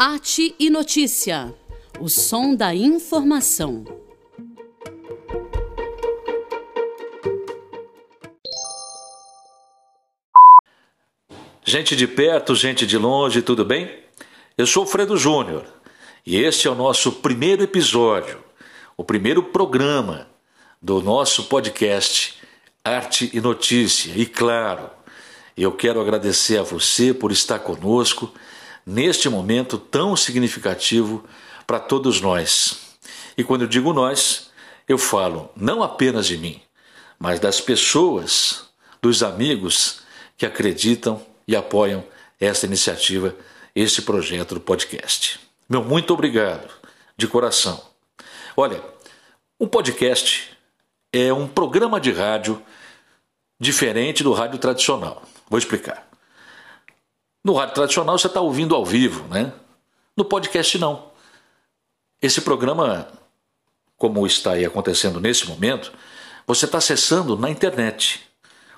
Arte e Notícia. O som da informação. Gente de perto, gente de longe, tudo bem? Eu sou Fredo Júnior e este é o nosso primeiro episódio, o primeiro programa do nosso podcast Arte e Notícia. E claro, eu quero agradecer a você por estar conosco neste momento tão significativo para todos nós. E quando eu digo nós, eu falo não apenas de mim, mas das pessoas, dos amigos que acreditam e apoiam esta iniciativa, este projeto do podcast. Meu muito obrigado, de coração. Olha, o podcast é um programa de rádio diferente do rádio tradicional. Vou explicar. No rádio tradicional você está ouvindo ao vivo, né? No podcast não. Esse programa, como está aí acontecendo nesse momento, você está acessando na internet.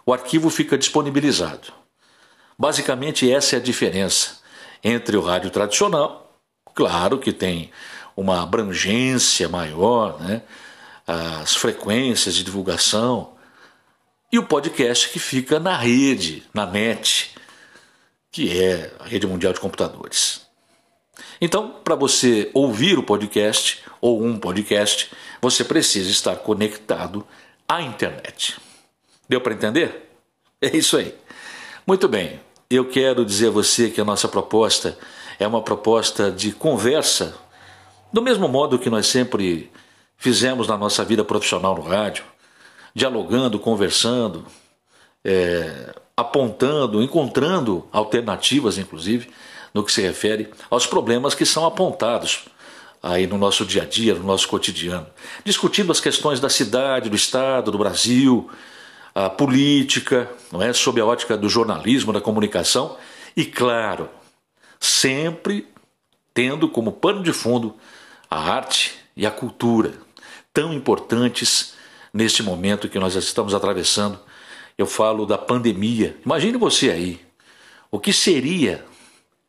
O arquivo fica disponibilizado. Basicamente, essa é a diferença entre o rádio tradicional, claro que tem uma abrangência maior, né? as frequências de divulgação, e o podcast que fica na rede, na net, que é a rede mundial de computadores. Então, para você ouvir o podcast ou um podcast, você precisa estar conectado à internet. Deu para entender? É isso aí. Muito bem. Eu quero dizer a você que a nossa proposta é uma proposta de conversa, do mesmo modo que nós sempre fizemos na nossa vida profissional no rádio dialogando, conversando, é, apontando, encontrando alternativas, inclusive, no que se refere aos problemas que são apontados aí no nosso dia a dia, no nosso cotidiano, discutindo as questões da cidade, do estado, do Brasil, a política, não é, sob a ótica do jornalismo, da comunicação e claro, sempre tendo como pano de fundo a arte e a cultura, tão importantes neste momento que nós estamos atravessando. Eu falo da pandemia. Imagine você aí. O que seria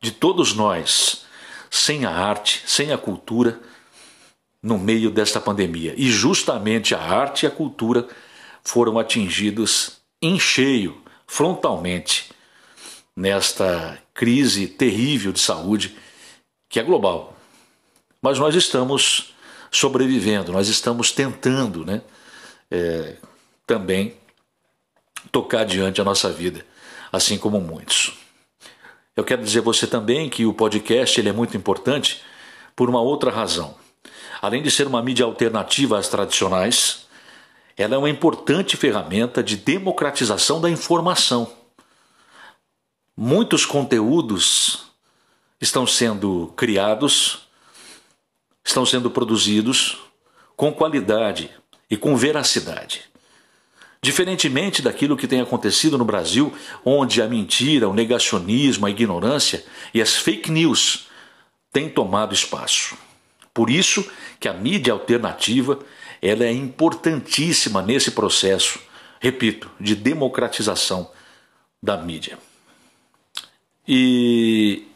de todos nós sem a arte, sem a cultura no meio desta pandemia? E justamente a arte e a cultura foram atingidos em cheio, frontalmente, nesta crise terrível de saúde que é global. Mas nós estamos sobrevivendo, nós estamos tentando, né? é, também tocar adiante a nossa vida, assim como muitos. Eu quero dizer a você também que o podcast ele é muito importante por uma outra razão. Além de ser uma mídia alternativa às tradicionais, ela é uma importante ferramenta de democratização da informação. Muitos conteúdos estão sendo criados, estão sendo produzidos com qualidade, e com veracidade. Diferentemente daquilo que tem acontecido no Brasil, onde a mentira, o negacionismo, a ignorância e as fake news têm tomado espaço. Por isso que a mídia alternativa ela é importantíssima nesse processo, repito, de democratização da mídia. E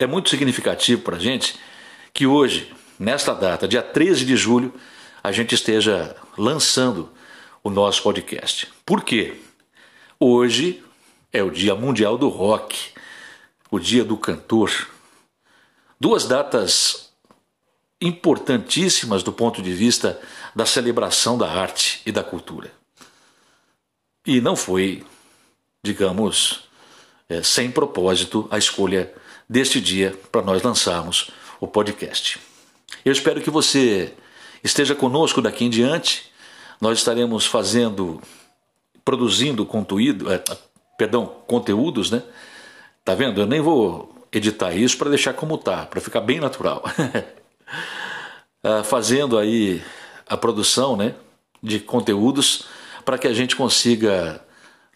é muito significativo para a gente que hoje, nesta data, dia 13 de julho, a gente esteja lançando o nosso podcast. Por quê? Hoje é o Dia Mundial do Rock, o Dia do Cantor. Duas datas importantíssimas do ponto de vista da celebração da arte e da cultura. E não foi, digamos, é, sem propósito a escolha deste dia para nós lançarmos o podcast. Eu espero que você Esteja conosco daqui em diante. Nós estaremos fazendo, produzindo conteúdo, é, perdão, conteúdos, né? Tá vendo? Eu nem vou editar isso para deixar como tá, para ficar bem natural. Ah, fazendo aí a produção, né, de conteúdos para que a gente consiga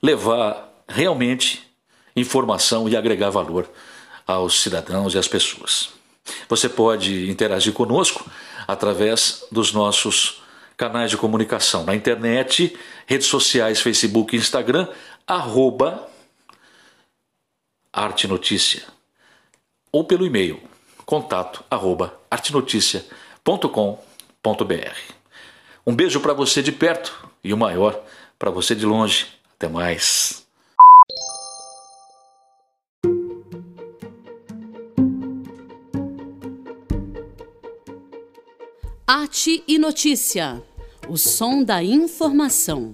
levar realmente informação e agregar valor aos cidadãos e às pessoas. Você pode interagir conosco através dos nossos canais de comunicação na internet, redes sociais, Facebook Instagram, arroba Arte Notícia, ou pelo e-mail contato arroba artenoticia.com.br. Um beijo para você de perto e o maior para você de longe. Até mais. Arte e Notícia. O som da informação.